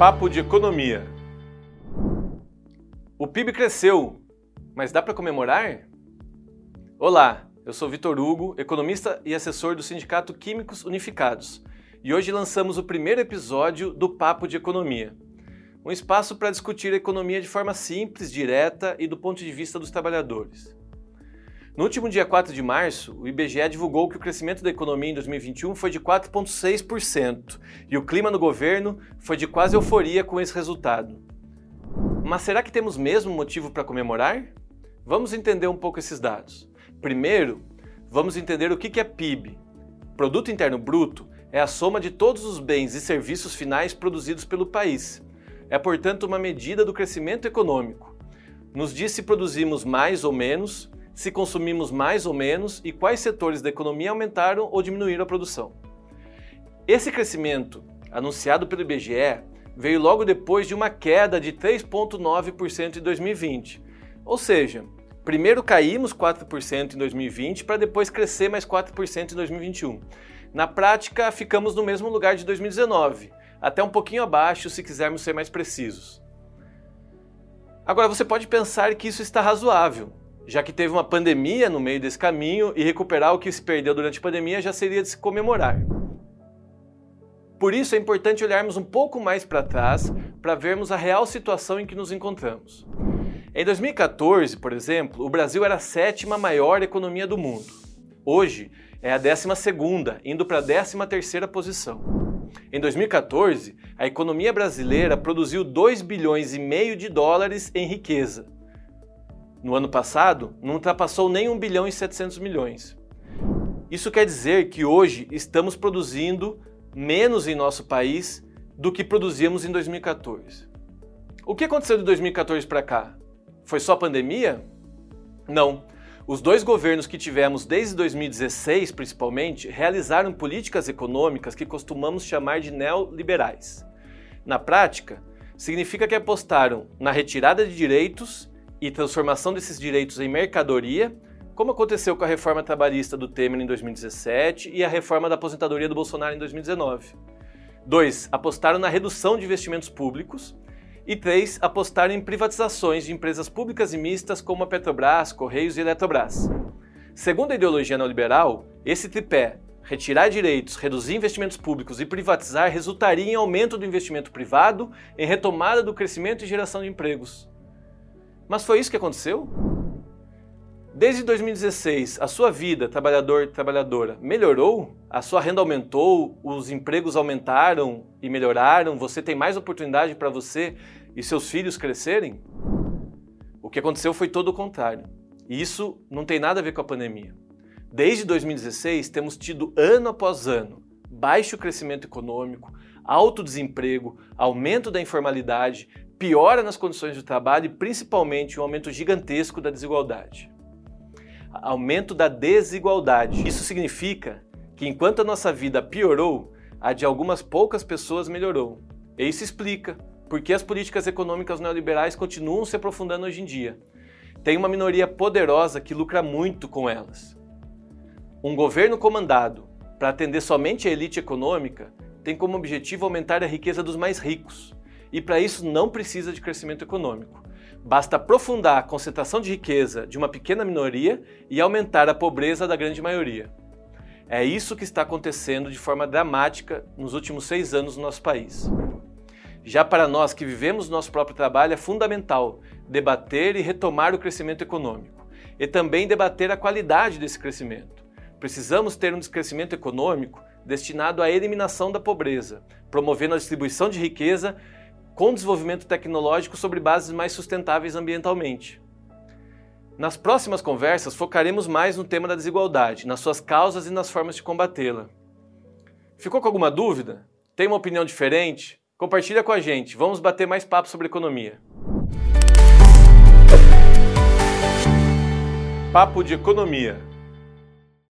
Papo de Economia. O PIB cresceu, mas dá para comemorar? Olá, eu sou Vitor Hugo, economista e assessor do Sindicato Químicos Unificados, e hoje lançamos o primeiro episódio do Papo de Economia. Um espaço para discutir a economia de forma simples, direta e do ponto de vista dos trabalhadores. No último dia 4 de março, o IBGE divulgou que o crescimento da economia em 2021 foi de 4,6% e o clima no governo foi de quase euforia com esse resultado. Mas será que temos mesmo motivo para comemorar? Vamos entender um pouco esses dados. Primeiro, vamos entender o que é PIB. Produto Interno Bruto é a soma de todos os bens e serviços finais produzidos pelo país. É, portanto, uma medida do crescimento econômico. Nos diz se produzimos mais ou menos, se consumimos mais ou menos e quais setores da economia aumentaram ou diminuíram a produção. Esse crescimento, anunciado pelo IBGE, veio logo depois de uma queda de 3,9% em 2020. Ou seja, primeiro caímos 4% em 2020 para depois crescer mais 4% em 2021. Na prática, ficamos no mesmo lugar de 2019, até um pouquinho abaixo se quisermos ser mais precisos. Agora você pode pensar que isso está razoável, já que teve uma pandemia no meio desse caminho e recuperar o que se perdeu durante a pandemia já seria de se comemorar. Por isso é importante olharmos um pouco mais para trás para vermos a real situação em que nos encontramos. Em 2014, por exemplo, o Brasil era a sétima maior economia do mundo. Hoje é a décima segunda, indo para a décima terceira posição. Em 2014, a economia brasileira produziu 2 bilhões e meio de dólares em riqueza, no ano passado, não ultrapassou nem 1 bilhão e 700 milhões. Isso quer dizer que hoje estamos produzindo menos em nosso país do que produzíamos em 2014. O que aconteceu de 2014 para cá? Foi só pandemia? Não. Os dois governos que tivemos desde 2016, principalmente, realizaram políticas econômicas que costumamos chamar de neoliberais. Na prática, significa que apostaram na retirada de direitos e transformação desses direitos em mercadoria, como aconteceu com a reforma trabalhista do Temer em 2017 e a reforma da aposentadoria do Bolsonaro em 2019. 2. Apostaram na redução de investimentos públicos. E 3. Apostaram em privatizações de empresas públicas e mistas como a Petrobras, Correios e Eletrobras. Segundo a ideologia neoliberal, esse tripé, retirar direitos, reduzir investimentos públicos e privatizar, resultaria em aumento do investimento privado, em retomada do crescimento e geração de empregos. Mas foi isso que aconteceu? Desde 2016, a sua vida, trabalhador trabalhadora, melhorou? A sua renda aumentou? Os empregos aumentaram e melhoraram? Você tem mais oportunidade para você e seus filhos crescerem? O que aconteceu foi todo o contrário. E isso não tem nada a ver com a pandemia. Desde 2016, temos tido ano após ano baixo crescimento econômico, alto desemprego, aumento da informalidade, piora nas condições de trabalho e principalmente um aumento gigantesco da desigualdade. Aumento da desigualdade. Isso significa que enquanto a nossa vida piorou, a de algumas poucas pessoas melhorou. E isso explica por que as políticas econômicas neoliberais continuam se aprofundando hoje em dia. Tem uma minoria poderosa que lucra muito com elas. Um governo comandado para atender somente a elite econômica tem como objetivo aumentar a riqueza dos mais ricos e para isso não precisa de crescimento econômico. Basta aprofundar a concentração de riqueza de uma pequena minoria e aumentar a pobreza da grande maioria. É isso que está acontecendo de forma dramática nos últimos seis anos no nosso país. Já para nós que vivemos nosso próprio trabalho, é fundamental debater e retomar o crescimento econômico e também debater a qualidade desse crescimento. Precisamos ter um crescimento econômico destinado à eliminação da pobreza, promovendo a distribuição de riqueza com desenvolvimento tecnológico sobre bases mais sustentáveis ambientalmente. Nas próximas conversas, focaremos mais no tema da desigualdade, nas suas causas e nas formas de combatê-la. Ficou com alguma dúvida? Tem uma opinião diferente? Compartilha com a gente, vamos bater mais papo sobre economia. Papo de Economia